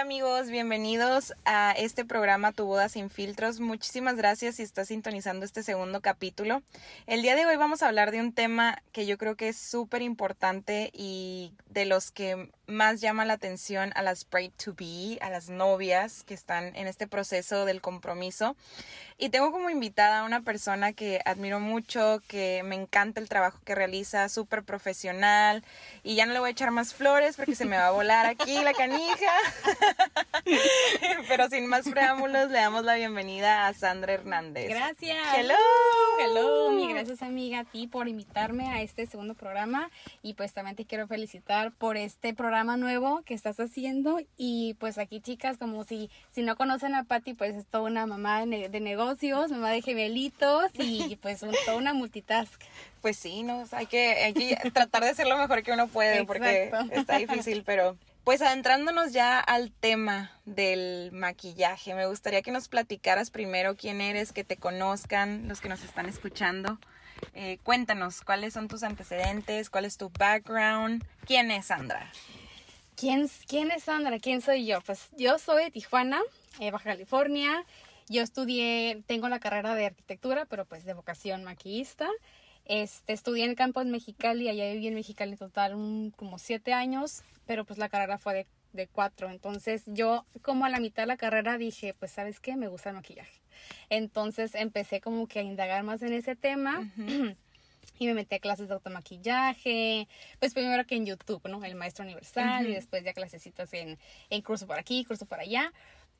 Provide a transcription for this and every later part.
Amigos, bienvenidos a este programa Tu Boda sin filtros. Muchísimas gracias si estás sintonizando este segundo capítulo. El día de hoy vamos a hablar de un tema que yo creo que es súper importante y de los que más llama la atención a las bride to be, a las novias que están en este proceso del compromiso. Y tengo como invitada a una persona que admiro mucho, que me encanta el trabajo que realiza, súper profesional. Y ya no le voy a echar más flores porque se me va a volar aquí la canija. Pero sin más preámbulos, le damos la bienvenida a Sandra Hernández. Gracias. Hello. Hello. Mi gracias amiga a ti por invitarme a este segundo programa. Y pues también te quiero felicitar por este programa nuevo que estás haciendo. Y pues aquí chicas, como si, si no conocen a Patti, pues es toda una mamá de, de negocios, mamá de gemelitos y pues un, toda una multitask. Pues sí, no, hay que, hay que tratar de hacer lo mejor que uno puede porque está difícil, pero pues adentrándonos ya al tema del maquillaje, me gustaría que nos platicaras primero quién eres, que te conozcan los que nos están escuchando. Eh, cuéntanos cuáles son tus antecedentes, cuál es tu background, quién es Sandra. ¿Quién, ¿Quién es Sandra? ¿Quién soy yo? Pues yo soy de Tijuana, eh, Baja California. Yo estudié, tengo la carrera de arquitectura, pero pues de vocación maquillista. Este, estudié en el campo en Mexicali, allá viví en Mexicali en total un- como siete años, pero pues la carrera fue de, de cuatro. Entonces yo como a la mitad de la carrera dije, pues sabes qué, me gusta el maquillaje. Entonces empecé como que a indagar más en ese tema. Y me metí a clases de automaquillaje, pues primero que en YouTube, ¿no? El Maestro Universal y después ya clasecitas en, en curso por aquí, curso por allá.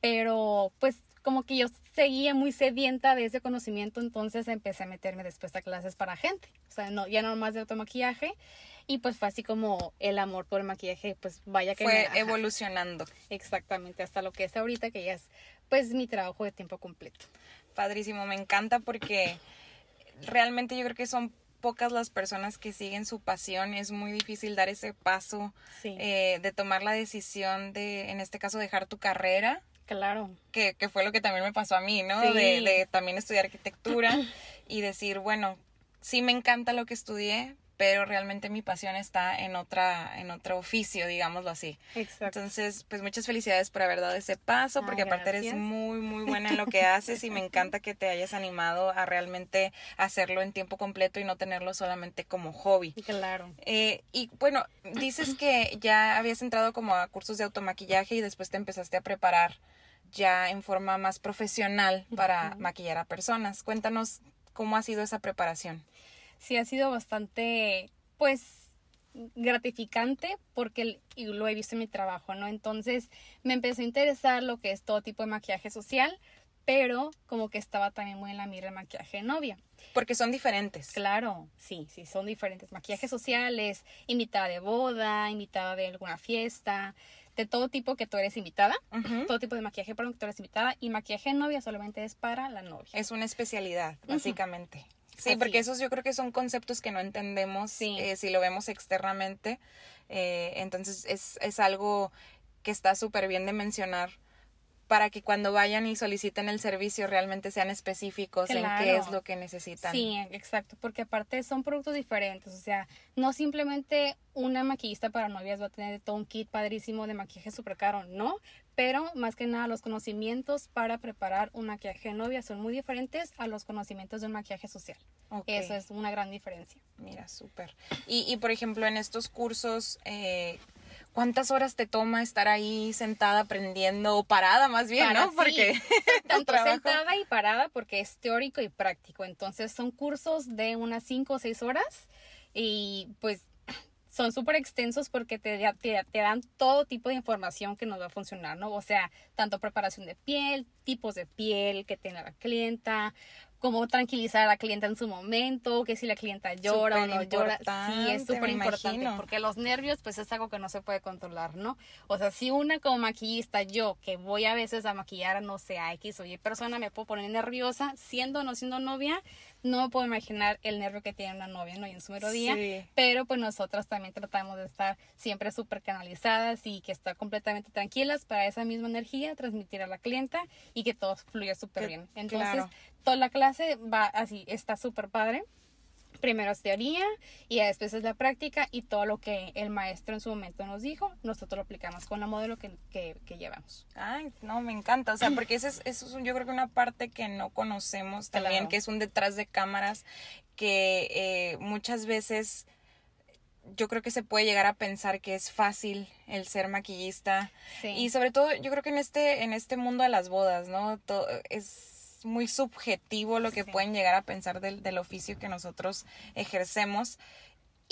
Pero pues como que yo seguía muy sedienta de ese conocimiento, entonces empecé a meterme después a clases para gente. O sea, no, ya no más de automaquillaje. Y pues fue así como el amor por el maquillaje, pues vaya que... Fue me- evolucionando. Exactamente, hasta lo que es ahorita, que ya es pues mi trabajo de tiempo completo. Padrísimo, me encanta porque realmente yo creo que son pocas las personas que siguen su pasión. Es muy difícil dar ese paso Sí. eh, de tomar la decisión de, en este caso, dejar tu carrera, Claro. que, que fue lo que también me pasó a mí, ¿no? Sí. De, de también estudiar arquitectura y decir, bueno, sí me encanta lo que estudié, pero realmente mi pasión está en otra, en otro oficio, digámoslo así. Exacto. Entonces, pues muchas felicidades por haber dado ese paso, Ah, porque aparte eres muy, muy buena en lo que haces y me encanta que te hayas animado a realmente hacerlo en tiempo completo y no tenerlo solamente como hobby. Claro. Eh, y bueno, dices que ya habías entrado como a cursos de automaquillaje y después te empezaste a preparar ya en forma más profesional para maquillar a personas. Cuéntanos cómo ha sido esa preparación. sí ha sido bastante, pues, gratificante porque lo he visto en mi trabajo, ¿no? Entonces me empezó a interesar lo que es todo tipo de maquillaje social, pero como que estaba también muy en la mira el maquillaje de novia. Porque son diferentes. Claro, sí, sí, son diferentes. Maquillaje sociales, invitada de boda, invitada de alguna fiesta, de todo tipo que tú eres invitada, todo tipo de maquillaje para que tú eres invitada y maquillaje de novia solamente es para la novia. Es una especialidad, básicamente. Sí, Así porque es. esos yo creo que son conceptos que no entendemos Sí. eh, si lo vemos externamente. Eh, entonces es, es algo que está súper bien de mencionar para que cuando vayan y soliciten el servicio realmente sean específicos en qué es lo que necesitan. Sí, exacto, porque aparte son productos diferentes, o sea, no simplemente una maquillista para novias va a tener todo un kit padrísimo de maquillaje súper caro, no, pero más que nada los conocimientos para preparar un maquillaje de novia son muy diferentes a los conocimientos de un maquillaje social. Eso es una gran diferencia. Mira, súper. Y, y por ejemplo, en estos cursos, eh, ¿cuántas horas te toma estar ahí sentada aprendiendo o parada más bien, Para- no? Porque sí, tanto sentada y parada porque es teórico y práctico. Entonces son cursos de unas 5 o 6 horas y pues son súper extensos porque te, te, te dan todo tipo de información que nos va a funcionar, ¿no? O sea, tanto preparación de piel, tipos de piel que tiene la clienta, cómo tranquilizar a la clienta en su momento, que si la clienta llora o no llora. Sí, es súper importante porque los nervios pues es algo que no se puede controlar, ¿no? O sea, si una como maquillista, yo que voy a veces a maquillar, no sé, a X o Y persona, me puedo poner nerviosa, siendo o no siendo novia, no me puedo imaginar el nervio que tiene una novia, ¿no? Y en su mero día, Sí. pero pues nosotras también tratamos de estar siempre súper canalizadas y que estar completamente tranquilas para esa misma energía, transmitir a la clienta y que todo fluya súper bien. Entonces, claro. toda la clase va así, está súper padre primero es teoría y después es la práctica y todo lo que el maestro en su momento nos dijo, nosotros lo aplicamos con la modelo que, que, que llevamos. Ay, no, me encanta, o sea, porque eso es, eso es yo creo que una parte que no conocemos también, Claro. que es un detrás de cámaras, que eh, muchas veces yo creo que se puede llegar a pensar que es fácil el ser maquillista Sí. y sobre todo yo creo que en este en este mundo de las bodas, ¿no? Es muy subjetivo lo que Sí. pueden llegar a pensar del, del oficio que nosotros ejercemos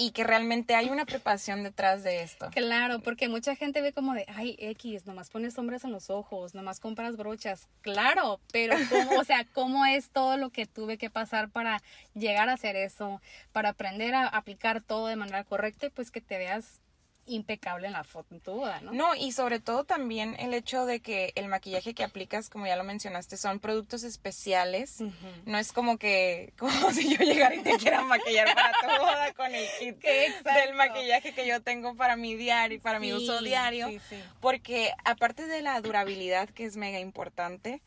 y que realmente hay una preparación detrás de esto. Claro, porque mucha gente ve como de, ay, X, nomás pones sombras en los ojos, nomás compras brochas. Claro, pero ¿cómo, o sea, cómo es todo lo que tuve que pasar para llegar a hacer eso, para aprender a aplicar todo de manera correcta y pues que te veas impecable en la foto, en tu boda, ¿no? No, y sobre todo también el hecho de que el maquillaje que aplicas, como ya lo mencionaste, son productos especiales. No es como que, como si yo llegara y te quiera maquillar para tu boda con el kit del maquillaje que yo tengo para mi diario, para mi uso diario. Sí, sí. Porque aparte de la durabilidad, que es mega importante,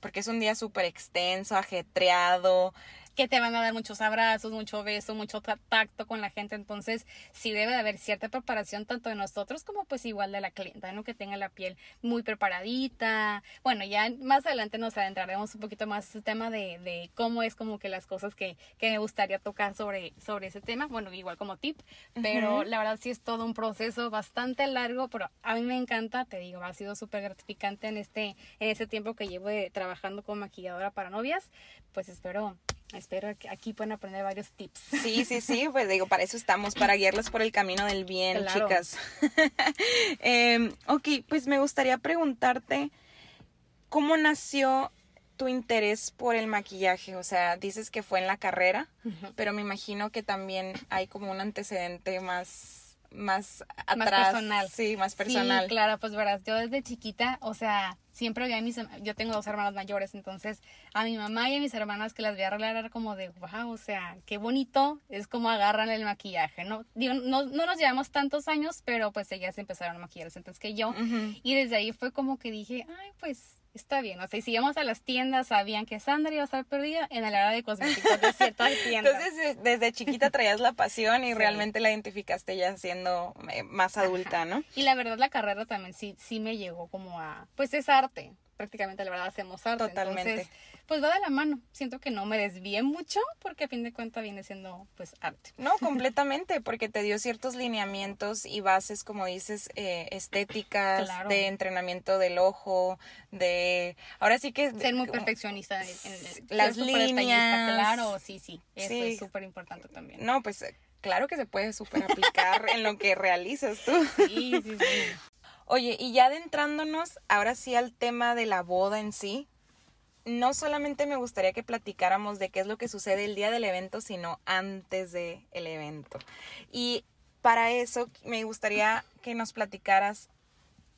porque es un día súper extenso, ajetreado, que te van a dar muchos abrazos, mucho beso, mucho ta- tacto con la gente. Entonces, sí debe de haber cierta preparación tanto de nosotros como pues igual de la clienta, ¿no? Que tenga la piel muy preparadita. Bueno, ya más adelante nos adentraremos un poquito más en ese tema de, de cómo es como que las cosas que, que me gustaría tocar sobre, sobre ese tema. Bueno, igual como tip, pero Ujú. la verdad sí es todo un proceso bastante largo, pero a mí me encanta, te digo, ha sido súper gratificante en este, en este tiempo que llevo de- trabajando como maquilladora para novias. Pues espero Espero que aquí puedan aprender varios tips. Sí, sí, sí, pues digo, para eso estamos, para guiarlas por el camino del bien, Claro. chicas. Em, ok, pues me gustaría preguntarte, ¿cómo nació tu interés por el maquillaje? O sea, dices que fue en la carrera, pero me imagino que también hay como un antecedente más, más atrás. personal. Sí, más personal. Sí, claro, pues verás, yo desde chiquita, o sea, siempre veía a mis, yo tengo dos hermanas mayores, entonces a mi mamá y a mis hermanas que las veía arreglar era como de, wow, o sea, qué bonito, es como agarran el maquillaje, ¿no? Digo, no, no nos llevamos tantos años, pero pues ellas empezaron a maquillarse antes que yo, y desde ahí fue como que dije, ay, pues está bien, o sea, y si íbamos a las tiendas, sabían que Sandra iba a estar perdida en el área de cosméticos de ciertas tiendas. Entonces, eh, desde chiquita traías la pasión y Sí. realmente la identificaste ya siendo eh, más adulta, ¿no? Y la verdad la carrera también sí, sí me llegó como a, pues es arte, prácticamente la verdad hacemos arte. Totalmente. Entonces, pues va de la mano. Siento que no me desvié mucho porque a fin de cuentas viene siendo pues arte. No, completamente, porque te dio ciertos lineamientos y bases, como dices, eh, estéticas, Claro. de entrenamiento del ojo, de... Ahora sí que... Ser muy perfeccionista en, Las líneas. Claro, sí, sí. Eso Sí. es súper importante también. No, pues claro que se puede súper aplicar en lo que realizas tú. Sí, sí, sí. Oye, y ya adentrándonos ahora sí al tema de la boda en sí, no solamente me gustaría que platicáramos de qué es lo que sucede el día del evento, sino antes del evento. Y para eso me gustaría que nos platicaras,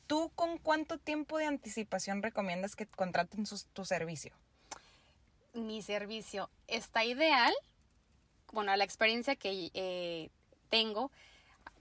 ¿tú con cuánto tiempo de anticipación recomiendas que contraten sus- tu servicio? mi servicio está ideal, bueno, la experiencia que eh, tengo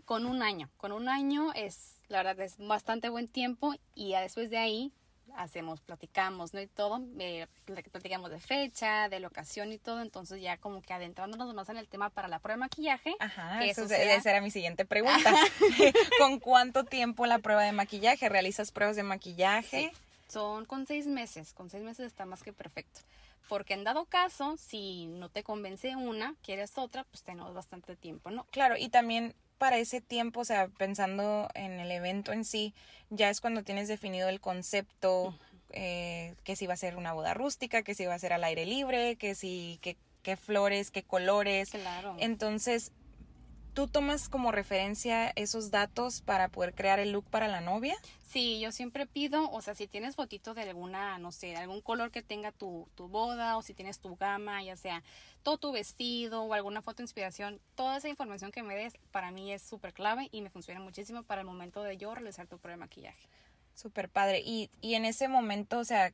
con un año. Con un año es, la verdad, es bastante buen tiempo y después de ahí hacemos, platicamos, ¿no? Y todo, eh, pl- platicamos de fecha, de locación y todo, entonces ya como que adentrándonos más en el tema para la prueba de maquillaje. Ajá, Que eso sea- esa era mi siguiente pregunta. ¿Con cuánto tiempo la prueba de maquillaje? ¿Realizas pruebas de maquillaje? Sí, son con seis meses, con seis meses está más que perfecto. Porque en dado caso, si no te convence una, quieres otra, pues tenemos bastante tiempo, ¿no? Claro, y también para ese tiempo, o sea, pensando en el evento en sí, ya es cuando tienes definido el concepto, eh, que si va a ser una boda rústica, que si va a ser al aire libre, que si, que, qué flores, qué colores. Claro. Entonces, ¿tú tomas como referencia esos datos para poder crear el look para la novia? Sí, yo siempre pido, o sea, si tienes fotito de alguna, no sé, de algún color que tenga tu, tu boda o si tienes tu gama, ya sea todo tu vestido o alguna foto de inspiración, toda esa información que me des para mí es súper clave y me funciona muchísimo para el momento de yo realizar tu prueba de maquillaje. Súper padre. Y, y en ese momento, o sea,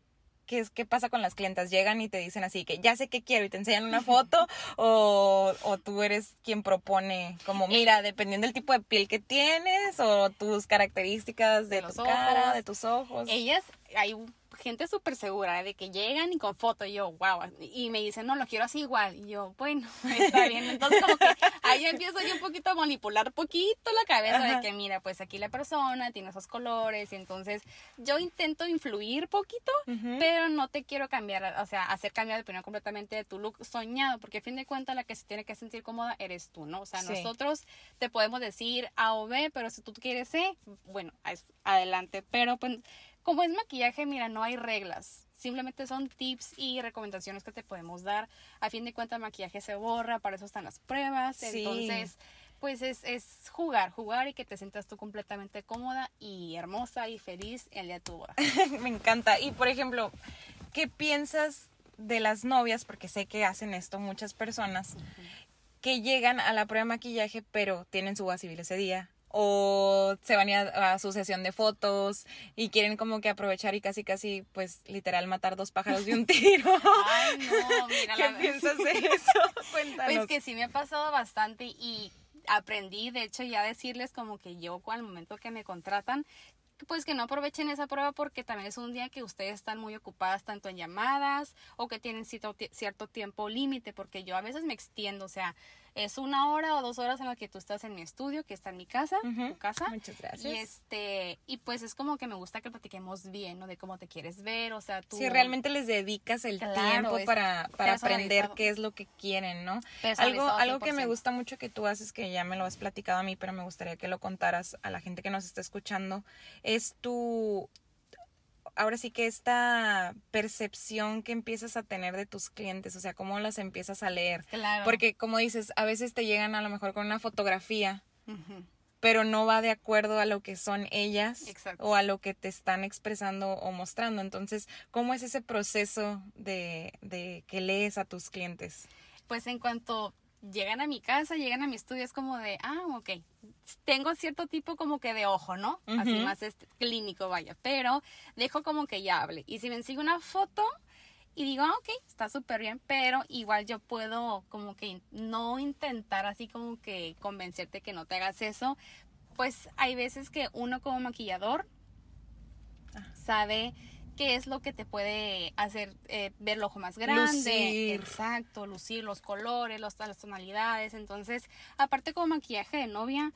¿qué, es, ¿qué pasa con las clientas? Llegan y te dicen así que ya sé qué quiero y te enseñan una foto o, o tú eres quien propone como, mira, dependiendo del tipo de piel que tienes o tus características de, De tu los cara, ojos. de tus ojos. Ellas, hay gente súper segura de que llegan y con foto y yo, wow, y me dicen, no, lo quiero así igual. Y yo, bueno, está bien. Entonces como que ahí empiezo yo un poquito a manipular poquito la cabeza de que mira, pues aquí la persona tiene esos colores y entonces yo intento influir poquito, pero no te quiero cambiar, o sea, hacer cambiar de opinión completamente de tu look soñado, porque a fin de cuentas la que se tiene que sentir cómoda eres tú, ¿no? O sea, nosotros te podemos decir A o B, pero si tú quieres C, bueno, adelante, pero pues como es maquillaje, mira, no hay reglas. Simplemente son tips y recomendaciones que te podemos dar. A fin de cuentas, el maquillaje se borra, para eso están las pruebas. Entonces, pues es, es, jugar, jugar y que te sientas tú completamente cómoda y hermosa y feliz el día de tu boda. Me encanta. Y por ejemplo, ¿qué piensas de las novias? Porque sé que hacen esto muchas personas. Que llegan a la prueba de maquillaje, pero tienen su boda civil ese día o se van a, a, su sesión de fotos y quieren como que aprovechar y casi casi pues literal matar dos pájaros de un tiro. Ay, no, mira. ¿Qué piensas de eso? Cuéntanos. Pues que sí me ha pasado bastante y aprendí de hecho ya decirles como que yo al momento que me contratan pues que no aprovechen esa prueba porque también es un día que ustedes están muy ocupadas tanto en llamadas o que tienen cierto, cierto tiempo límite porque yo a veces me extiendo, o sea, es una hora o dos horas en la que tú estás en mi estudio, que está en mi casa, tu casa. Muchas gracias. Y este, y pues es como que me gusta que platiquemos bien, ¿no? De cómo te quieres ver, o sea, tú. Si realmente les dedicas el tiempo para, para aprender qué es lo que quieren, ¿no? Algo, algo que me gusta mucho que tú haces, que ya me lo has platicado a mí, pero me gustaría que lo contaras a la gente que nos está escuchando, es tu ahora sí que esta percepción que empiezas a tener de tus clientes, o sea, cómo las empiezas a leer. Claro. Porque como dices, a veces te llegan a lo mejor con una fotografía, pero no va de acuerdo a lo que son ellas o a lo que te están expresando o mostrando. Entonces, ¿cómo es ese proceso de, de que lees a tus clientes? Pues en cuanto llegan a mi casa, llegan a mi estudio, es como de, ah, ok, tengo cierto tipo como que de ojo, ¿no? Así más este, clínico, vaya, pero dejo como que ya hable. Y si me sigue una foto y digo, ah, ok, está súper bien, pero igual yo puedo como que no intentar así como que convencerte que no te hagas eso, pues hay veces que uno como maquillador sabe qué es lo que te puede hacer eh, ver el ojo más grande. Lucir. Exacto, lucir los colores, las tonalidades. Entonces, aparte como maquillaje de novia,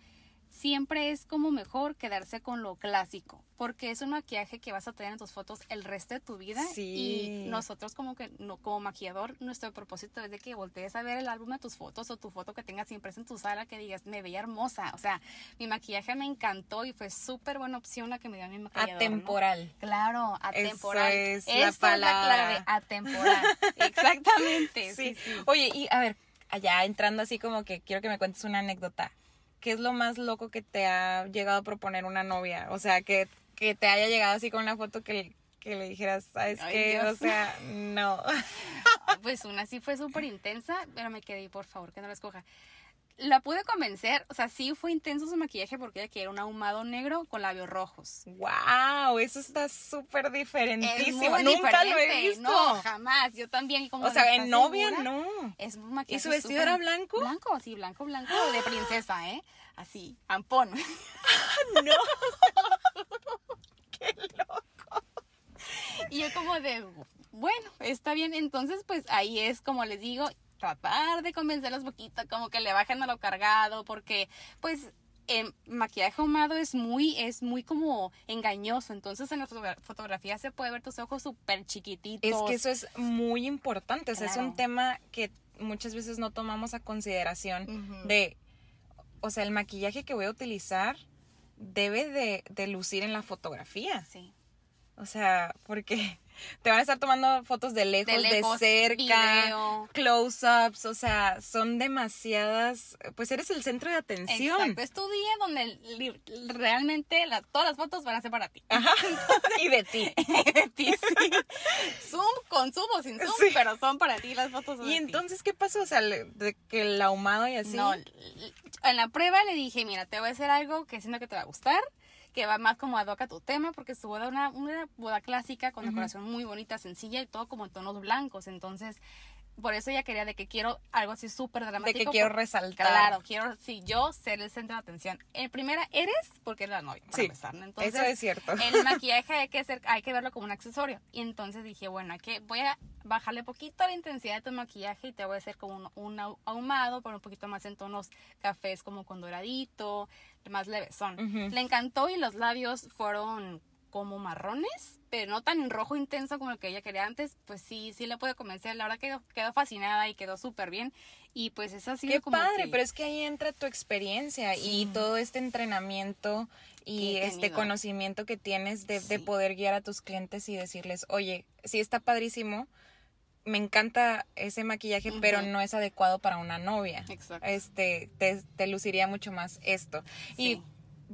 siempre es como mejor quedarse con lo clásico, porque es un maquillaje que vas a tener en tus fotos el resto de tu vida y nosotros como que no, como maquillador nuestro propósito es de que voltees a ver el álbum de tus fotos o tu foto que tengas siempre en tu sala que digas me veía hermosa, o sea, mi maquillaje me encantó y fue súper buena opción la que me dio mi maquillador. Atemporal. Claro, atemporal. Eso es la palabra. Es la clave, atemporal. Exactamente. sí. Oye, y a ver, allá entrando así como que quiero que me cuentes una anécdota. ¿Qué es lo más loco que te ha llegado a proponer una novia? O sea, que, que te haya llegado así con una foto que, que le dijeras, ¿sabes qué? O sea, no. pues una sí fue súper intensa, pero me quedé, por favor, que no la escoja la pude convencer, o sea, sí fue intenso su maquillaje porque ella quería un ahumado negro con labios rojos. ¡Wow! Eso está súper diferentísimo. Nunca lo he visto. No, jamás. Yo también. Como o sea, en novia no. Es un maquillaje. ¿Y su vestido era blanco? Blanco, sí, blanco, blanco, de princesa, ¿eh? Así, ampón. ¡No! ¡Qué loco! Y yo como de, bueno, está bien. Entonces, pues ahí es como les digo, tratar de convencerlos poquito, como que le bajen a lo cargado, porque pues el maquillaje ahumado es muy, es muy como engañoso. Entonces en la fotografía se puede ver tus ojos súper chiquititos. Es que eso es muy importante. O sea, es un tema que muchas veces no tomamos a consideración de, o sea, el maquillaje que voy a utilizar debe de, de lucir en la fotografía. Sí. O sea, porque te van a estar tomando fotos de lejos, de, cerca, close-ups, o sea, son demasiadas, pues eres el centro de atención. Exacto, es tu día donde realmente todas las fotos van a ser para ti. Ajá. y de ti. de ti, sí. Zoom con zoom o sin zoom, pero son para ti las fotos. ¿Y entonces qué pasó? O sea, de que el ahumado y así. No, en la prueba le dije, mira, te voy a hacer algo que siento que te va a gustar que va más como ad hoc a tu tema, porque su boda una, una boda clásica con decoración muy bonita, sencilla y todo como en tonos blancos. Entonces, por eso ella quería de que quiero algo así súper dramático. De que quiero resaltar. Claro, quiero, sí, yo ser el centro de atención. En primera, eres porque eres la novia, para Sí, empezar. Entonces, Eso es cierto. el maquillaje hay que hacer, hay que verlo como un accesorio. Y entonces dije, bueno, hay que, voy a bajarle poquito la intensidad de tu maquillaje y te voy a hacer como un, un ahu- ahumado, pero un poquito más en tonos cafés como con doradito, más levesón. Ujú. Le encantó y los labios fueron como marrones, pero no tan rojo intenso como el que ella quería antes, pues sí, sí le puede convencer. La verdad quedó, quedó fascinada y quedó súper bien. Y pues es así Qué como padre, que- pero es que ahí entra tu experiencia y todo este entrenamiento y este conocimiento que tienes de, poder guiar a tus clientes y decirles, oye, sí está padrísimo, me encanta ese maquillaje, pero no es adecuado para una novia. Exacto. Este, te, te luciría mucho más esto. Y Sí.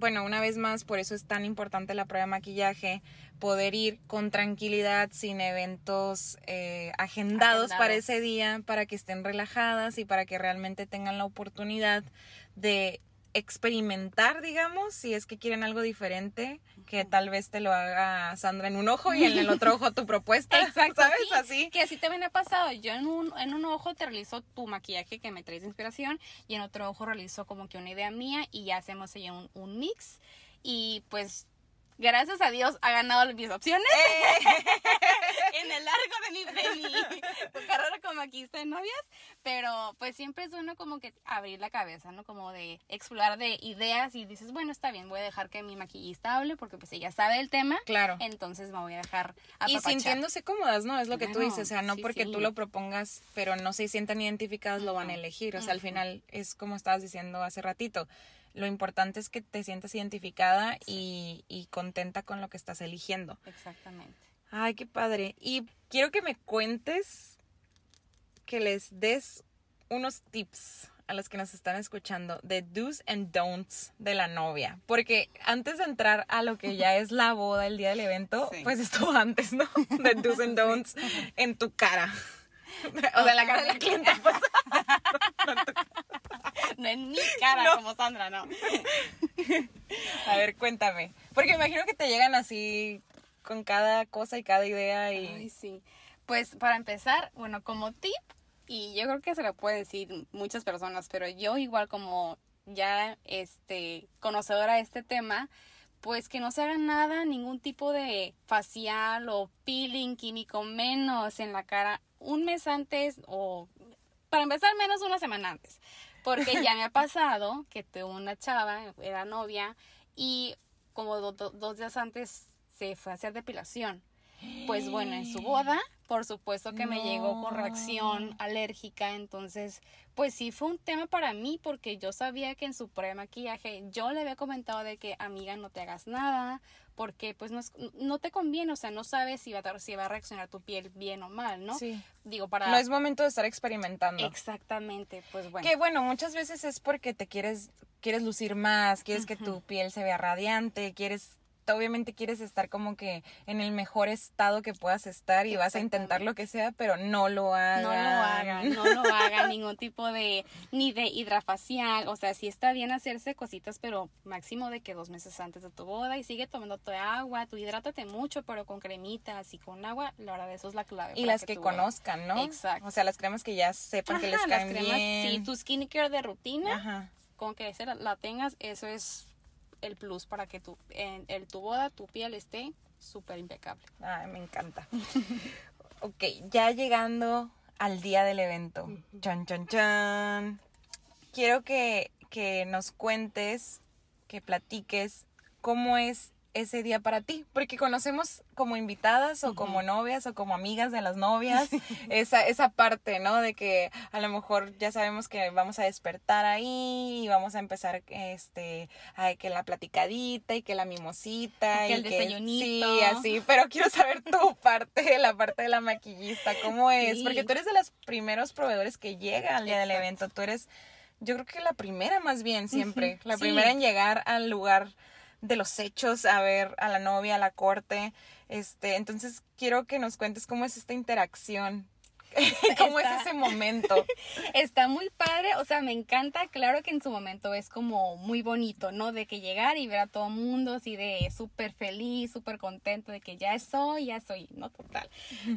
Bueno, una vez más, por eso es tan importante la prueba de maquillaje, poder ir con tranquilidad, sin eventos eh, agendados, para Agendados. ese día, para que estén relajadas y para que realmente tengan la oportunidad de experimentar, digamos, si es que quieren algo diferente, que tal vez te lo haga Sandra en un ojo y en el otro ojo tu propuesta. Exacto, ¿Sabes? sí, Así. Que así también ha pasado. Yo en un, en un ojo te realizo tu maquillaje que me traes de inspiración y en otro ojo realizo como que una idea mía y ya hacemos ahí un, un mix. Y pues, gracias a Dios, ha ganado mis opciones en el largo de mi, de mi carrera como maquillista de novias. Pero pues siempre es bueno como que abrir la cabeza, ¿no? Como de explorar de ideas y dices, bueno, está bien, voy a dejar que mi maquillista hable porque pues ella sabe el tema. Claro. Entonces me voy a dejar Y apapachar. sintiéndose cómodas, ¿no? Es lo que tú dices, o sea, no sí, porque sí. tú lo propongas, pero no se sientan identificadas, lo van a elegir. O sea, al final es como estabas diciendo hace ratito. Lo importante es que te sientas identificada y, y contenta con lo que estás eligiendo. Exactamente. Ay, qué padre. Y quiero que me cuentes, que les des unos tips a los que nos están escuchando de do's and don'ts de la novia. Porque antes de entrar a lo que ya es la boda, el día del evento, Sí. pues estuvo antes, ¿no? De do's and don'ts en tu cara. O sea, en la cara de la clienta, pues. No en mi cara No. como Sandra, no. A ver, cuéntame. Porque me imagino que te llegan así con cada cosa y cada idea y... Ay, sí. Pues para empezar, bueno, como tip, y yo creo que se lo puede decir muchas personas, pero yo igual como ya este conocedora de este tema, pues que no se haga nada, ningún tipo de facial o peeling químico menos en la cara un mes antes o para empezar menos una semana antes. Porque ya me ha pasado que tuve una chava, era novia, y como do- do- dos días antes se fue a hacer depilación. Pues bueno, en su boda, por supuesto que me llegó con reacción alérgica, entonces, pues sí fue un tema para mí porque yo sabía que en su pre-maquillaje yo le había comentado de que, amiga, no te hagas nada, porque pues no, es- no te conviene, o sea, no sabes si va, a, si va a reaccionar tu piel bien o mal, ¿no? Sí. Digo, para... No es momento de estar experimentando. Exactamente, pues bueno. Que bueno, muchas veces es porque te quieres, quieres lucir más, quieres que tu piel se vea radiante, quieres, obviamente quieres estar como que en el mejor estado que puedas estar y vas a intentar lo que sea, pero no lo hagan. No lo hagan, no lo hagan, ningún tipo de, ni de hidrafacial, o sea, sí está bien hacerse cositas, pero máximo de que dos meses antes de tu boda y sigue tomando tu agua, tú hidrátate mucho, pero con cremitas y con agua, la verdad, eso es la clave. Y las que tu conozcan, ¿no? Exacto. O sea, las cremas que ya sepan que les Ajá, las caen cremas, bien. sí, tu skincare de rutina, Ajá. con que la tengas, eso es el plus para que tu, en, el- tu boda, tu piel esté súper impecable. Ay, me encanta. ok, ya llegando al día del evento. Chan, chan, chan. Quiero que, que nos cuentes, que platiques cómo es ese día para ti, porque conocemos como invitadas o como novias o como amigas de las novias esa, esa parte, ¿no? De que a lo mejor ya sabemos que vamos a despertar ahí y vamos a empezar este, a que la platicadita y que la mimosita Que y el desayunito. sí, así, pero quiero saber tu parte, la parte de la maquillista, cómo es, Sí. porque tú eres de los primeros proveedores que llega al día del evento, tú eres yo creo que la primera más bien siempre, la sí. primera en llegar al lugar de los hechos, a ver a la novia, a la corte. Este, entonces quiero que nos cuentes cómo es esta interacción ¿Cómo es ese momento? Está muy padre, o sea, me encanta, claro que en su momento es como muy bonito, ¿no? De que llegar y ver a todo mundo así de súper feliz, súper contento de que ya soy, ya soy, ¿no? Total.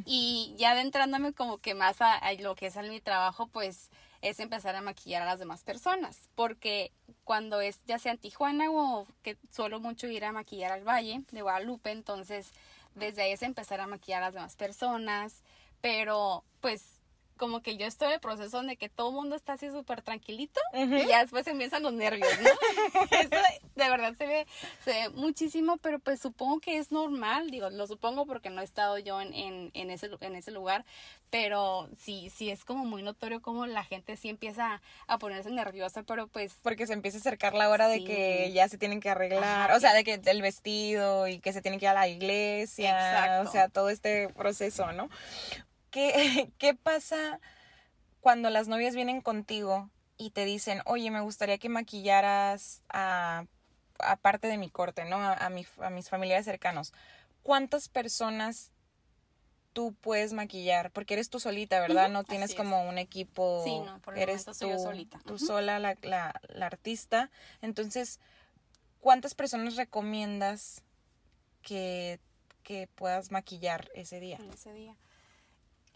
Y ya adentrándome como que más a, a lo que es en mi trabajo, pues es empezar a maquillar a las demás personas, porque cuando es ya sea en Tijuana o que suelo mucho ir a maquillar al Valle de Guadalupe, entonces desde ahí es empezar a maquillar a las demás personas, pero pues como que yo estoy en el proceso de que todo el mundo está así súper tranquilito y ya después empiezan los nervios, ¿no? Eso de verdad se ve, se ve muchísimo, pero pues supongo que es normal, digo, lo supongo porque no he estado yo en, en, en ese, en ese lugar, pero sí, sí es como muy notorio como la gente sí empieza a ponerse nerviosa, pero pues Porque se empieza a acercar la hora de que ya se tienen que arreglar, Ajá, o sea, de que el vestido y que se tienen que ir a la iglesia, Exacto. o sea, todo este proceso, ¿no? ¿Qué, ¿Qué pasa cuando las novias vienen contigo y te dicen, oye, me gustaría que maquillaras a, a parte de mi corte, ¿no? A, a, mi- a mis familiares cercanos. ¿Cuántas personas tú puedes maquillar? Porque eres tú solita, ¿verdad? No tienes así es. como un equipo. Sí, no, por el eres momento soy yo tú, solita. tú sola, la, la, la artista. Entonces, ¿cuántas personas recomiendas que, que puedas maquillar ese día? ese día.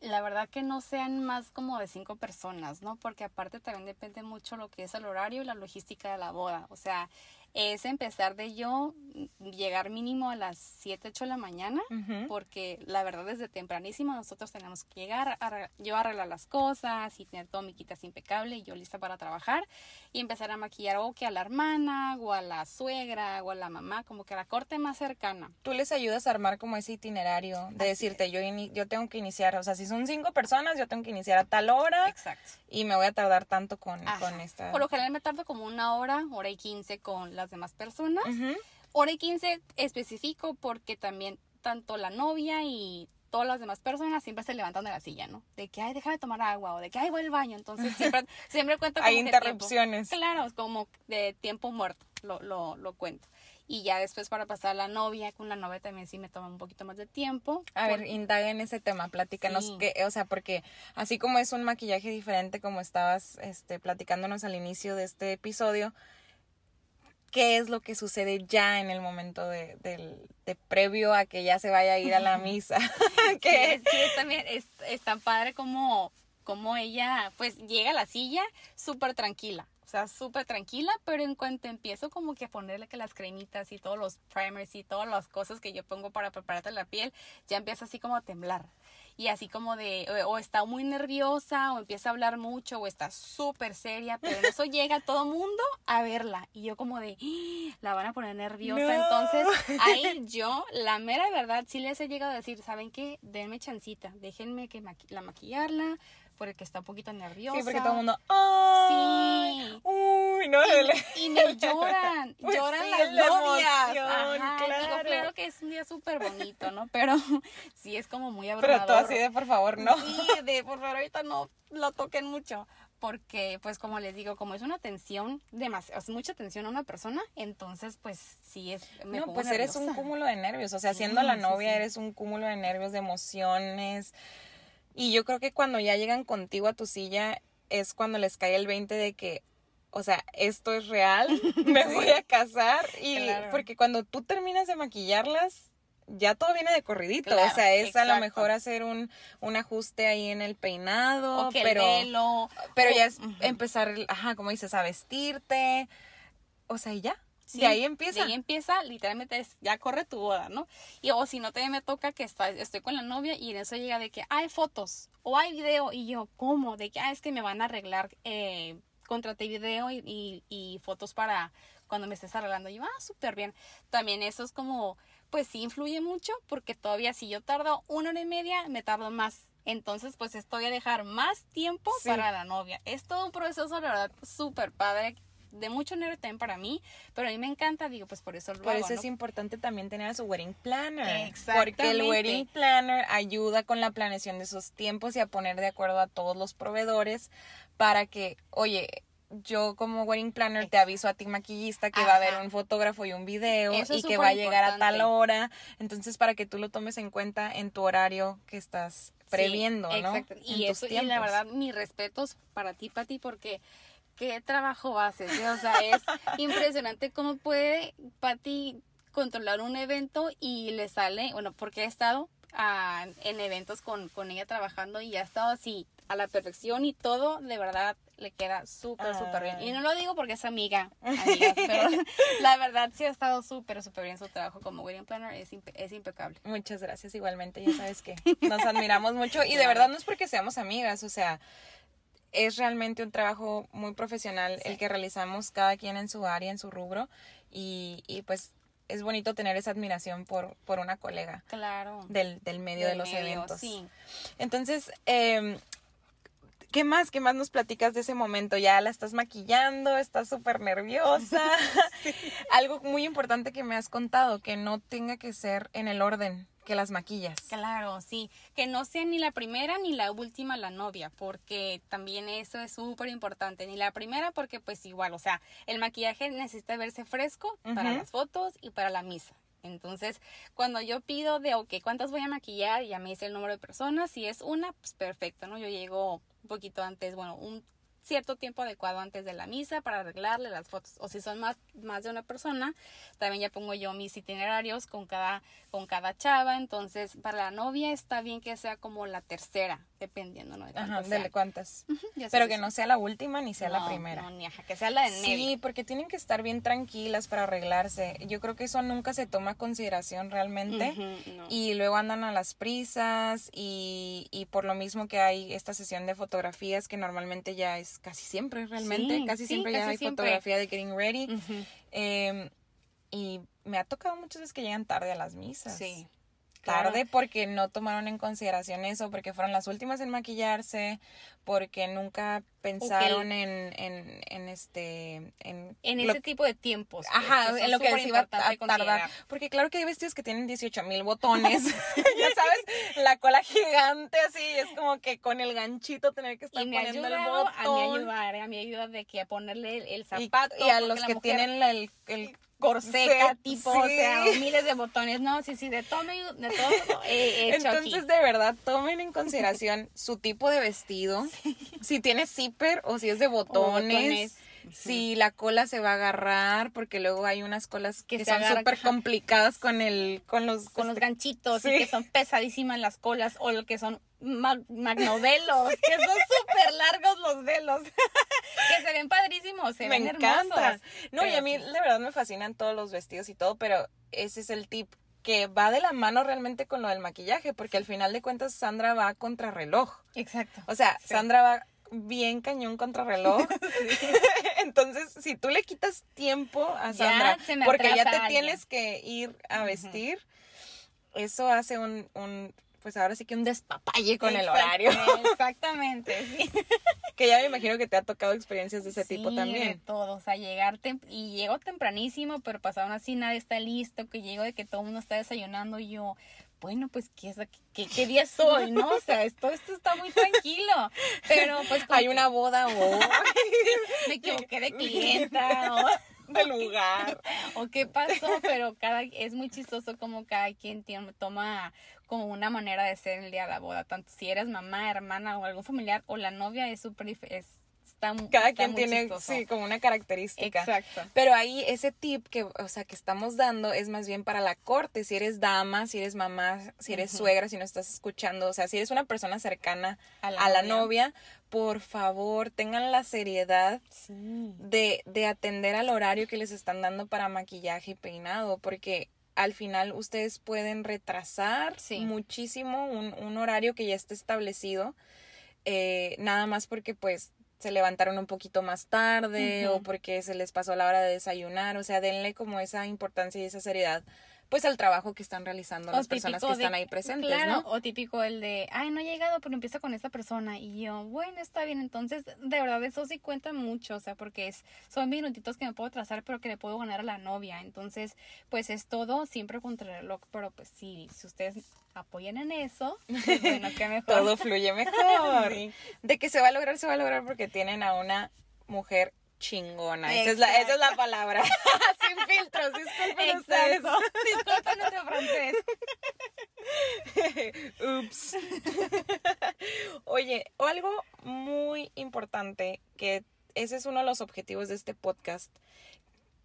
La verdad que no sean más como de cinco personas, ¿no? Porque aparte también depende mucho lo que es el horario y la logística de la boda. O sea, es empezar de yo, mm, llegar mínimo a las 7, 8 de la mañana, porque la verdad desde tempranísimo nosotros tenemos que llegar, a, yo arreglar las cosas y tener todo mi quitas impecable y yo lista para trabajar y empezar a maquillar o que a la hermana o a la suegra o a la mamá, como que a la corte más cercana. Tú les ayudas a armar como ese itinerario de Así decirte, yo, yo tengo que iniciar, o sea, si son cinco personas, yo tengo que iniciar a tal hora Exacto. y me voy a tardar tanto con, Ajá. con esta... Por lo general me tardo como una hora, hora y quince con las demás personas. Ujú. Hora y quince específico porque también tanto la novia y todas las demás personas siempre se levantan de la silla, ¿no? De que, ay, déjame tomar agua o de que, ay, voy al baño. Entonces siempre, siempre cuento como Hay que tiempo. interrupciones. Claro, es como de tiempo muerto, lo, lo, lo cuento. Y ya después para pasar a la novia, con la novia también sí me toma un poquito más de tiempo. A ver, indaga en ese tema, platícanos Sí. que, o sea, porque así como es un maquillaje diferente como estabas este platicándonos al inicio de este episodio, ¿qué es lo que sucede ya en el momento de, del de previo a que ya se vaya a ir a la misa? Que es, sí, es también es, es tan padre como, como ella pues llega a la silla súper tranquila. O sea, súper tranquila, pero en cuanto empiezo como que a ponerle que las cremitas y todos los primers y todas las cosas que yo pongo para prepararte la piel, ya empieza así como a temblar. Y así como de, o, o está muy nerviosa, o empieza a hablar mucho, o está súper seria, pero en eso llega todo mundo a verla. Y yo como de, "Ah, la van a poner nerviosa. No. Entonces, ahí yo, la mera verdad, sí les he llegado a decir, ¿saben qué? Denme chancita, déjenme que maqui- la maquillarla, porque está un poquito nerviosa. sí, porque todo el mundo, ¡ay! Sí. Uy, no, Y, y me lloran, Pues lloran sí, las la novias. emoción, Ajá, Digo, claro. claro que es un día súper bonito, ¿no? Pero sí es como muy pero abrumador. tú así de por favor, no. Sí, de por favor ahorita no lo toquen mucho. Porque, pues, como les digo, como es una atención, demasiado, es mucha atención a una persona, entonces, pues, sí es. me no, pongo pues eres un cúmulo de nervios. O sea, Sí, siendo la sí, novia, sí. eres un cúmulo de nervios, de emociones. Y yo creo que cuando ya llegan contigo a tu silla, es cuando les cae el 20 de que, o sea, esto es real, me voy a casar. Y Claro. porque cuando tú terminas de maquillarlas, ya todo viene de corridito. o sea, es a lo mejor hacer un, un ajuste ahí en el peinado, O que pero, el velo. pero o- ya es empezar, ajá, como dices, a vestirte. O sea, y ya. Sí, de ahí empieza. De ahí empieza, literalmente es, ya corre tu boda, ¿no? Y o si no también me toca que está, estoy con la novia y en eso llega de que hay fotos o hay video y yo, ¿cómo? De que, ah, es que me van a arreglar, eh, contraté video y, y, y fotos para cuando me estés arreglando. Y yo, ah, súper bien. También eso es como, pues sí influye mucho porque todavía si yo tardo una hora y media, me tardo más. Entonces, pues estoy a dejar más tiempo Sí. para la novia. Es todo un proceso, la verdad, súper padre. De mucho nervio también para mí, pero a mí me encanta, digo, pues por eso lo Por hago, eso ¿no? es importante también tener a su wedding planner. Exactamente. Porque el wedding planner ayuda con la planeación de esos tiempos y a poner de acuerdo a todos los proveedores para que, oye, yo como wedding planner te aviso a ti maquillista que va a haber un fotógrafo y un video Eso y que va a llegar a tal hora. Entonces, para que tú lo tomes en cuenta en tu horario que estás previendo, Sí, ¿no? Exacto. En Y tus eso, y la verdad, mis respetos para ti, Pati, porque qué trabajo haces, ¿eh? O sea, es impresionante cómo puede Pati controlar un evento y le sale, bueno, porque he estado ah, en eventos con, con ella trabajando y ha estado así a la perfección y todo de verdad le queda súper, súper bien. Y no lo digo porque es amiga, amiga, pero la verdad sí ha estado súper, súper bien su trabajo como wedding planner, es, impe- es impecable. Muchas gracias, igualmente, ya sabes que nos admiramos mucho y de verdad no es porque seamos amigas, o sea, es realmente un trabajo muy profesional Sí. el que realizamos cada quien en su área, en su rubro y, y pues es bonito tener esa admiración por, por una colega Claro. del, del medio de los medio, eventos. Sí. Entonces, eh, ¿qué más? ¿Qué más nos platicas de ese momento? Ya la estás maquillando, estás súper nerviosa. Algo muy importante que me has contado, que no tenga que ser en el orden que las maquillas. Claro, sí. Que no sea ni la primera ni la última la novia, porque también eso es súper importante. Ni la primera porque pues igual, o sea, el maquillaje necesita verse fresco para las fotos y para la misa. Entonces, cuando yo pido de, ok, ¿cuántas voy a maquillar? Ya me dice el número de personas. Si es una, pues perfecto, ¿no? Yo llego un poquito antes, bueno, un cierto tiempo adecuado antes de la misa para arreglarle las fotos. O si son más, más de una persona, también ya pongo yo mis itinerarios con cada, con cada chava. Entonces, para la novia está bien que sea como la tercera, dependiendo, ¿no? De Ajá, cuántas Pero que sí. no sea la última ni sea la No, primera. No, que sea la de medio. Sí, porque tienen que estar bien tranquilas para arreglarse. Yo creo que eso nunca se toma consideración realmente. Ujú, no. Y luego andan a las prisas y, y por lo mismo que hay esta sesión de fotografías que normalmente ya es casi siempre realmente, Sí, casi sí, siempre ya hay siempre. fotografía de getting ready. Eh, y me ha tocado muchas veces que llegan tarde a las misas. Sí. claro. Tarde porque no tomaron en consideración eso, porque fueron las últimas en maquillarse, porque nunca pensaron en, en, en este... En, En lo- ese tipo de tiempos. pues, Ajá, en lo que se iba a tardar. Porque claro que hay vestidos que tienen 18 mil botones. ya sabes, la cola gigante así. Es como que con el ganchito tener que estar Y me poniendo el ayudado a mí botón. ayudar, ¿eh? a mí ayuda de que ponerle el, zapato. y a los que mujer tienen la- el, el corseca, tipo, sí. o sea, miles de botones. No, sí, sí, de todo, de todo he hecho aquí. Entonces, de verdad, tomen en consideración su tipo de vestido, si tiene zipper o si es de botones, botones. si la cola se va a agarrar, porque luego hay unas colas que, son súper complicadas con el, con los, con los ganchitos Sí. y que son pesadísimas las colas o lo que son mag- magnovelos, que son súper largos los velos, que se ven padrísimos, se me ven encanta. hermosos. No, y a mí sí. de verdad me fascinan todos los vestidos y todo, pero ese es el tip que va de la mano realmente con lo del maquillaje, porque al final de cuentas Sandra va a contrarreloj. Exacto. O sea, Sí. Sandra va bien cañón contra reloj. Entonces, si tú le quitas tiempo a Sandra, porque ya te alguien. tienes que ir a vestir, eso hace un, un, pues ahora sí que un despapalle con el horario. Exactamente, sí. que ya me imagino que te ha tocado experiencias de ese tipo también. De todo, o sea, llegar y llego tempranísimo, pero pasaron así, nada está listo, que llego de que todo el mundo está desayunando y yo, bueno, pues, ¿qué, es, qué, qué día soy, no? O sea, esto, esto está muy tranquilo, pero pues... Hay que una boda hoy Me equivoqué de clienta o, de lugar. o qué pasó, pero cada es muy chistoso como cada quien toma como una manera de ser el día de la boda, tanto si eres mamá, hermana o algún familiar o la novia es súper es, está, Cada está quien muy tiene, chistoso. sí, como una característica. Exacto. Pero ahí ese tip que, o sea, que estamos dando es más bien para la corte. Si eres dama, si eres mamá, si eres suegra, si no estás escuchando, o sea, si eres una persona cercana A a la la, novia, por favor, tengan la seriedad Sí. de, de atender al horario que les están dando para maquillaje y peinado, porque al final ustedes pueden retrasar Sí. muchísimo un, un horario que ya está establecido, eh, nada más porque pues se levantaron un poquito más tarde o porque se les pasó la hora de desayunar, o sea, denle como esa importancia y esa seriedad pues al trabajo que están realizando O las personas que de- están ahí presentes, claro, ¿no? o típico el de, ay, no he llegado, pero empieza con esta persona. Y yo, bueno, está bien. Entonces, de verdad, eso sí cuenta mucho, o sea, porque es, son minutitos que me puedo trazar, pero que le puedo ganar a la novia. Entonces, pues es todo siempre contra el reloj, pero pues sí, si ustedes apoyan en eso, pues bueno, qué mejor. Todo fluye mejor. Sí. De que se va a lograr, se va a lograr porque tienen a una mujer chingona. Esa es, la, esa es la palabra. Sin filtros, disculpen ustedes. Disculpen nuestro francés. Ups. Oye, algo muy importante que ese es uno de los objetivos de este podcast,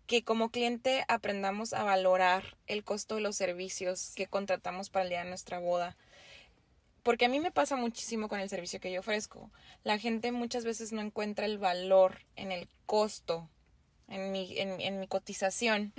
que como cliente aprendamos a valorar el costo de los servicios que contratamos para el día de nuestra boda. Porque a mí me pasa muchísimo con el servicio que yo ofrezco. La gente muchas veces no encuentra el valor en el costo, en mi, en, mi cotización,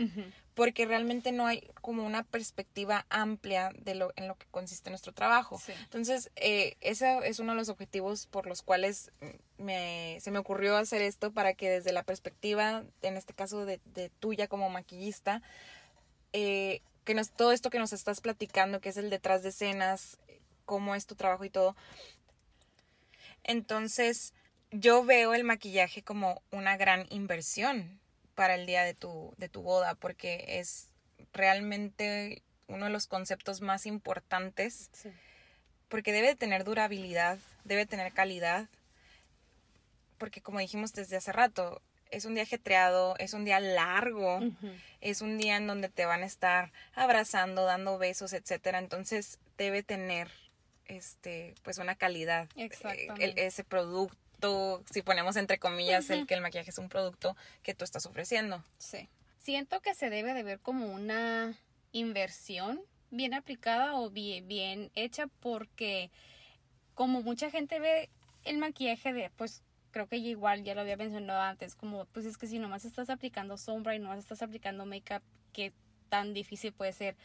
porque realmente no hay como una perspectiva amplia de lo en lo que consiste nuestro trabajo. Entonces, eh, ese es uno de los objetivos por los cuales me, se me ocurrió hacer esto para que desde la perspectiva, en este caso de, de tuya como maquillista, eh, que nos, todo esto que nos estás platicando, que es el detrás de escenas, cómo es tu trabajo y todo. Entonces, yo veo el maquillaje como una gran inversión para el día de tu, de tu boda, porque es realmente uno de los conceptos más importantes, porque debe tener durabilidad, debe tener calidad, porque como dijimos desde hace rato, es un día ajetreado, es un día largo, es un día en donde te van a estar abrazando, dando besos, etcétera. Entonces debe tener este pues una calidad eh, ese producto si ponemos entre comillas el que el maquillaje es un producto que tú estás ofreciendo. Sí. Siento que se debe de ver como una inversión bien aplicada o bien, bien hecha porque como mucha gente ve el maquillaje de pues creo que igual ya lo había mencionado antes como pues es que si nomás estás aplicando sombra y nomás estás aplicando make-up qué tan difícil puede ser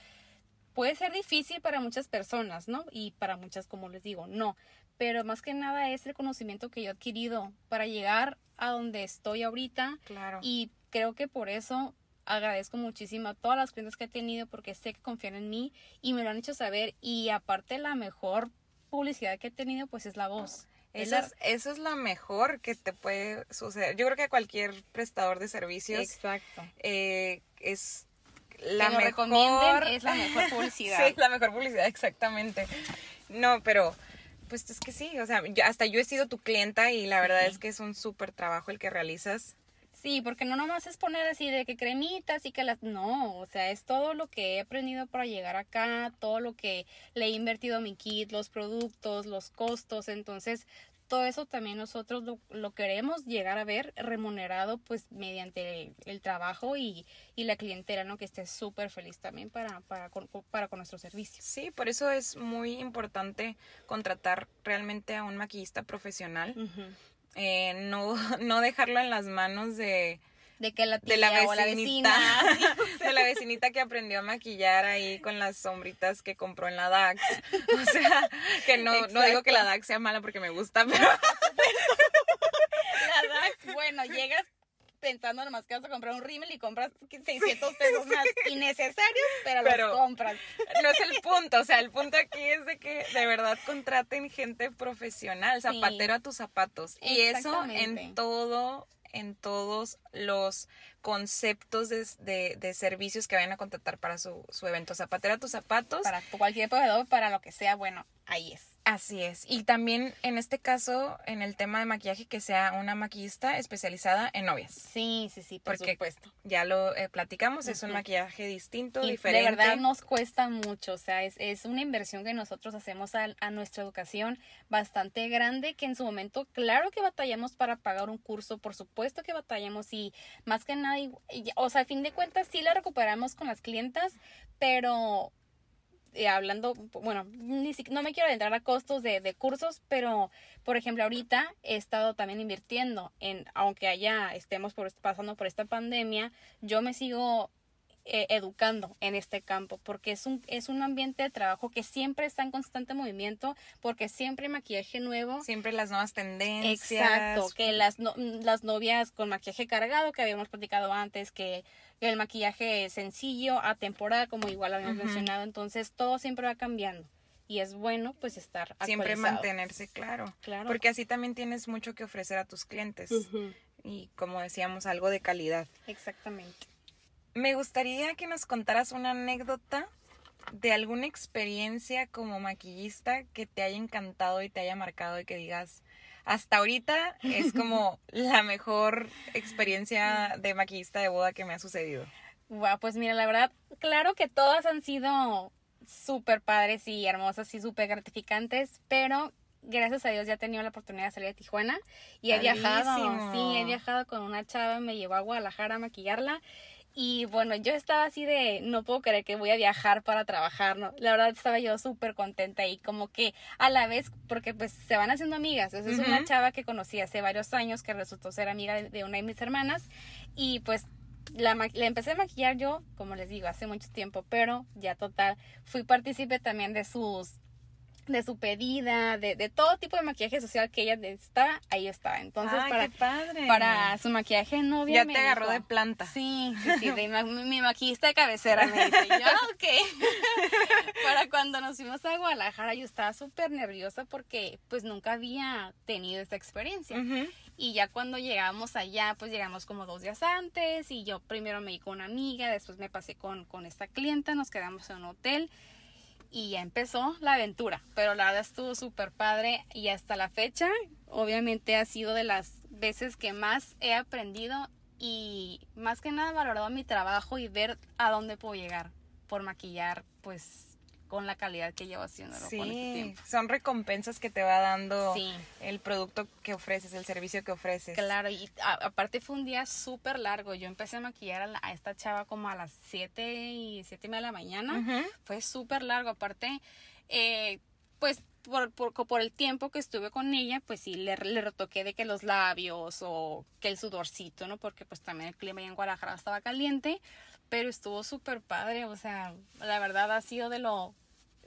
puede ser difícil para muchas personas, ¿no? Y para muchas, como les digo, no pero más que nada es el conocimiento que yo he adquirido para llegar a donde estoy ahorita. Claro. Y creo que por eso agradezco muchísimo a todas las clientes que he tenido porque sé que confían en mí y me lo han hecho saber. Y aparte la mejor publicidad que he tenido pues es la voz. Eso es, eso es la mejor que te puede suceder. Yo creo que a cualquier prestador de servicios Exacto. Eh, es la mejor. es la mejor publicidad. sí, la mejor publicidad, exactamente. No, pero pues es que sí, o sea, hasta yo he sido tu clienta y la verdad es que es un súper trabajo el que realizas. Sí, porque no nomás es poner así de que cremitas y que las... No, o sea, es todo lo que he aprendido para llegar acá, todo lo que le he invertido a mi kit, los productos, los costos, entonces todo eso también nosotros lo, queremos llegar a ver remunerado pues mediante el, trabajo y, la clientela, ¿no? Que esté súper feliz también para, para, con, para con nuestro servicio. Sí, por eso es muy importante contratar realmente a un maquillista profesional. Eh, no, no dejarlo en las manos de de que la tía de la vecinita, o la vecina. de la vecinita que aprendió a maquillar ahí con las sombritas que compró en la DAX. O sea, que no, no digo que la DAX sea mala porque me gusta, pero... la DAX, bueno, llegas pensando nomás que vas a comprar un rímel y compras 600 pesos más innecesarios, pero, pero, los compras. No es el punto, o sea, el punto aquí es de que de verdad contraten gente profesional, zapatero a tus zapatos. Y eso en todo en todos los conceptos de, de, servicios que vayan a contratar para su, su evento. Zapatera tus zapatos. Para cualquier proveedor, para lo que sea, bueno, ahí es. Así es. Y también en este caso, en el tema de maquillaje, que sea una maquillista especializada en novias. Sí, sí, sí, por Porque supuesto. Ya lo eh, platicamos, es un maquillaje distinto, diferente. De verdad nos cuesta mucho, o sea, es, es una inversión que nosotros hacemos a, a, nuestra educación bastante grande, que en su momento, claro que batallamos para pagar un curso, por supuesto que batallamos y más que nada, o sea, a fin de cuentas sí la recuperamos con las clientas, pero eh, hablando, bueno, ni no me quiero adentrar a costos de, de, cursos, pero por ejemplo ahorita he estado también invirtiendo en, aunque allá estemos por, pasando por esta pandemia, yo me sigo eh, educando en este campo, porque es un, es un ambiente de trabajo que siempre está en constante movimiento, porque siempre hay maquillaje nuevo. Siempre las nuevas tendencias. Exacto, que las, no, las novias con maquillaje cargado, que habíamos platicado antes, que el maquillaje sencillo, atemporal, como igual habíamos mencionado, entonces todo siempre va cambiando y es bueno pues estar siempre mantenerse claro claro. porque así también tienes mucho que ofrecer a tus clientes y como decíamos algo de calidad. Exactamente me gustaría que nos contaras una anécdota de alguna experiencia como maquillista que te haya encantado y te haya marcado y que digas, hasta ahorita es como la mejor experiencia de maquillista de boda que me ha sucedido. Wow, pues mira, la verdad, claro que todas han sido súper padres y hermosas y súper gratificantes, pero gracias a Dios ya he tenido la oportunidad de salir de Tijuana y he viajado, sí, he viajado con una chava, me llevó a Guadalajara a maquillarla y bueno, yo estaba así de, no puedo creer que voy a viajar para trabajar, ¿no? La verdad estaba yo súper contenta y como que a la vez, porque pues se van haciendo amigas. Esa es una chava que conocí hace varios años que resultó ser amiga de una de mis hermanas y pues la, la, empecé a maquillar yo, como les digo, hace mucho tiempo, pero ya total, fui partícipe también de sus de su pedida, de, de, todo tipo de maquillaje social que ella está, ahí está. Entonces, para, para su maquillaje de novia. Ya te agarró de planta. Sí, sí, de, mi, maquillista de cabecera me dice, ya, ok. para cuando nos fuimos a Guadalajara, yo estaba súper nerviosa porque pues nunca había tenido esta experiencia. Y ya cuando llegamos allá, pues llegamos como dos días antes y yo primero me di con una amiga, después me pasé con, con esta clienta, nos quedamos en un hotel y ya empezó la aventura. Pero la verdad estuvo súper padre y hasta la fecha, obviamente ha sido de las veces que más he aprendido y más que nada valorado mi trabajo y ver a dónde puedo llegar por maquillar, pues con la calidad que llevo haciéndolo sí, con este tiempo. Son recompensas que te va dando el producto que ofreces, el servicio que ofreces. Claro, y aparte fue un día súper largo. Yo empecé a maquillar a, esta chava como a las 7 y 7 y media de la mañana. Fue súper largo. Aparte, eh, pues por, por, por, el tiempo que estuve con ella, pues sí, le, le retoqué de que los labios o que el sudorcito, ¿no? Porque pues también el clima en Guadalajara estaba caliente pero estuvo súper padre, o sea, la verdad ha sido de lo...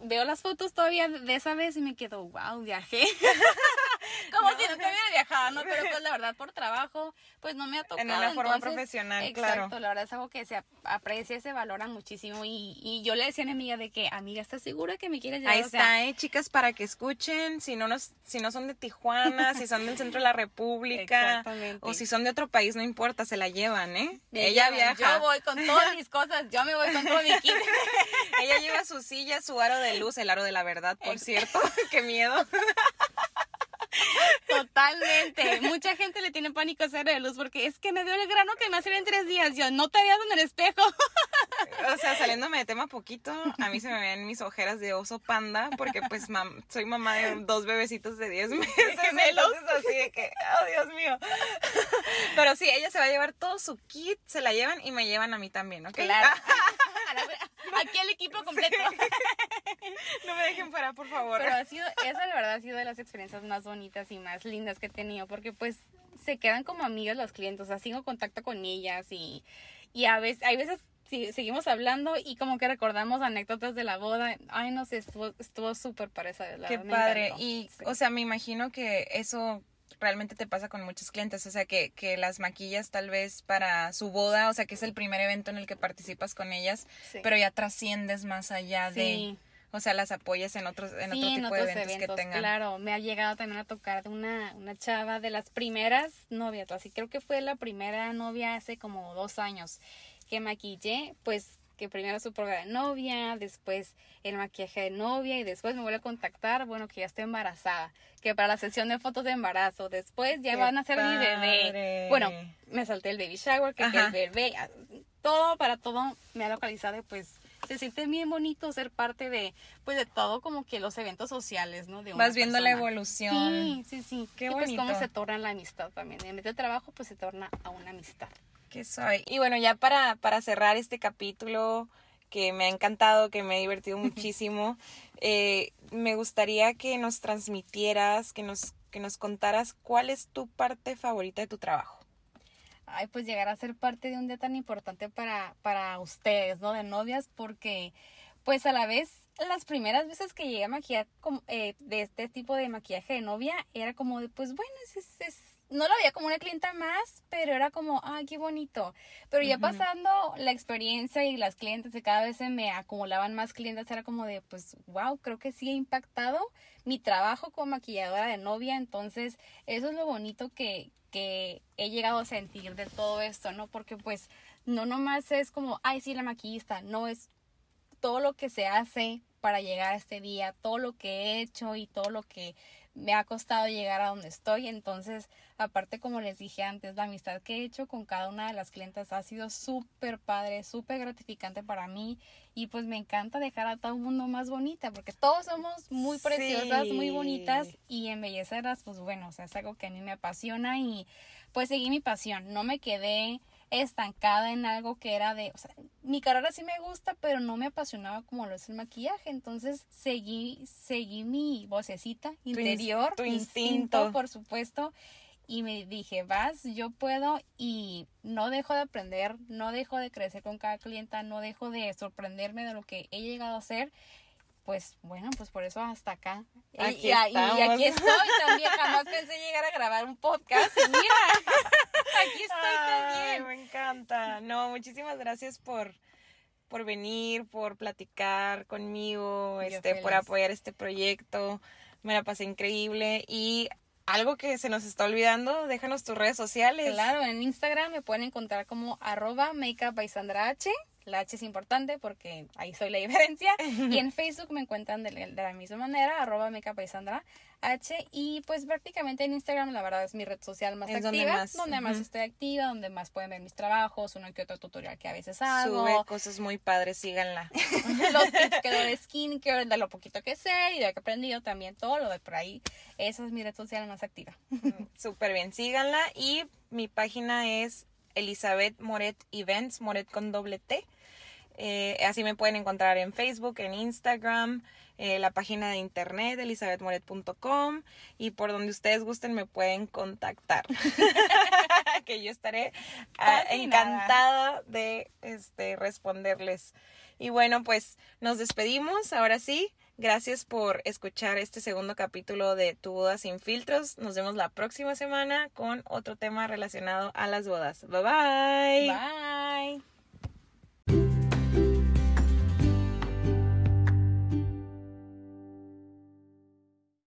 Veo las fotos todavía de esa vez y me quedo, wow, viajé. Como si no te hubiera viajado, ¿no? Pero pues la verdad por trabajo, pues no me ha tocado. En una forma profesional, exacto, claro. la verdad es algo que se aprecia, se valora muchísimo y, y yo le decía a mi amiga de que, amiga, ¿estás segura que me quieres llevar? Ahí está, ¿eh? Chicas, para que escuchen, si no, nos, si no son de Tijuana, si son del centro de la República, o si son de otro país, no importa, se la llevan, ¿eh? Ella viaja. Yo voy con todas mis cosas, yo me voy con todo mi kit. Ella lleva su silla, su aro de luz, el aro de la verdad, por cierto, qué miedo. Totalmente. Mucha gente le tiene pánico a hacer de luz porque es que me dio el grano que me hace en tres días. Yo no te veas en el espejo. O sea, saliéndome de tema poquito, a mí se me ven mis ojeras de oso panda porque pues soy mamá de dos bebecitos de 10 meses. Entonces así de que, oh Dios mío. Pero sí, ella se va a llevar todo su kit, se la llevan y me llevan a mí también, ¿ok? Claro. Aquí el equipo completo. No me dejen fuera, por favor. Pero ha sido, esa la verdad ha sido de las experiencias más bonitas y más lindas que he tenido, porque pues se quedan como amigas los clientes, o sea, sigo contacto con ellas y, y a veces, hay veces seguimos hablando y como que recordamos anécdotas de la boda. Ay, no sé, estuvo estuvo súper para esa. Qué padre. Y, o sea, me imagino que eso realmente te pasa con muchos clientes, o sea, que, que las maquillas tal vez para su boda, o sea, que es el primer evento en el que participas con ellas, pero ya trasciendes más allá de... O sea, las apoyas en otros, en otro tipo de eventos, que tengan. Claro, me ha llegado también a tocar de una, una chava de las primeras novias, así creo que fue la primera novia hace como dos años que maquillé, pues que primero su prueba de novia, después el maquillaje de novia y después me vuelve a contactar, bueno, que ya estoy embarazada, que para la sesión de fotos de embarazo, después ya van a ser mi bebé. Bueno, me salté el baby shower, que, el bebé, ah, todo para todo me ha localizado y pues se siente bien bonito ser parte de pues de todo como que los eventos sociales, ¿no? De Vas viendo la evolución. Sí, sí, sí. Qué y pues cómo se torna la amistad también. En vez de trabajo, pues se torna a una amistad. Qué soy. Y bueno, ya para, para cerrar este capítulo que me ha encantado, que me ha divertido muchísimo, eh, me gustaría que nos transmitieras, que nos, que nos contaras cuál es tu parte favorita de tu trabajo. Ay, pues llegar a ser parte de un día tan importante para, para ustedes, ¿no? De novias, porque pues a la vez las primeras veces que llegué a maquillar eh, de este tipo de maquillaje de novia era como de, pues bueno, es, es no lo veía como una clienta más, pero era como, ay, qué bonito. Pero ya pasando la experiencia y las clientes y cada vez se me acumulaban más clientes, era como de, pues, wow, creo que sí ha impactado mi trabajo como maquilladora de novia. Entonces, eso es lo bonito que, que he llegado a sentir de todo esto, ¿no? Porque pues no nomás es como, ay, sí, la maquillista, no es todo lo que se hace para llegar a este día, todo lo que he hecho y todo lo que me ha costado llegar a donde estoy. Entonces, aparte, como les dije antes, la amistad que he hecho con cada una de las clientas ha sido súper padre, súper gratificante para mí. Y pues me encanta dejar a todo el mundo más bonita, porque todos somos muy preciosas, muy bonitas y embellecerlas, pues bueno, o sea, es algo que a mí me apasiona y pues seguí mi pasión. No me quedé estancada en algo que era de, o sea, mi carrera sí me gusta, pero no me apasionaba como lo es el maquillaje, entonces seguí, seguí mi vocecita interior, tu, instinto, por supuesto, y me dije, vas, yo puedo y no dejo de aprender, no dejo de crecer con cada clienta, no dejo de sorprenderme de lo que he llegado a hacer pues bueno, pues por eso hasta acá. Aquí y, y, aquí estoy también. Jamás pensé llegar a grabar un podcast. Mira, aquí estoy también. Me encanta. No, muchísimas gracias por, por venir, por platicar conmigo, este, por apoyar este proyecto. Me la pasé increíble y algo que se nos está olvidando, déjanos tus redes sociales. Claro, en Instagram me pueden encontrar como arroba makeup by Sandra H. La H es importante porque ahí soy la diferencia. y en Facebook me encuentran de, la misma manera, arroba Sandra H. Y pues prácticamente en Instagram la verdad es mi red social más activa. Donde más, donde más estoy activa, donde más pueden ver mis trabajos, uno que otro tutorial que a veces hago. Sube cosas muy padres, síganla. Los tips que doy de skincare, de lo poquito que sé y de lo que he aprendido también, todo lo de por ahí. Esa es mi red social más activa. Súper bien, síganla. Y mi página es Elizabeth Moret Events, Moret con doble T. Eh, así me pueden encontrar en Facebook, en Instagram, eh, la página de internet elizabethmoret.com y por donde ustedes gusten me pueden contactar. que yo estaré ah, encantada de este, responderles. Y bueno, pues nos despedimos. Ahora sí, Gracias por escuchar este segundo capítulo de Tu boda sin filtros. Nos vemos la próxima semana con otro tema relacionado a las bodas. Bye bye. Bye.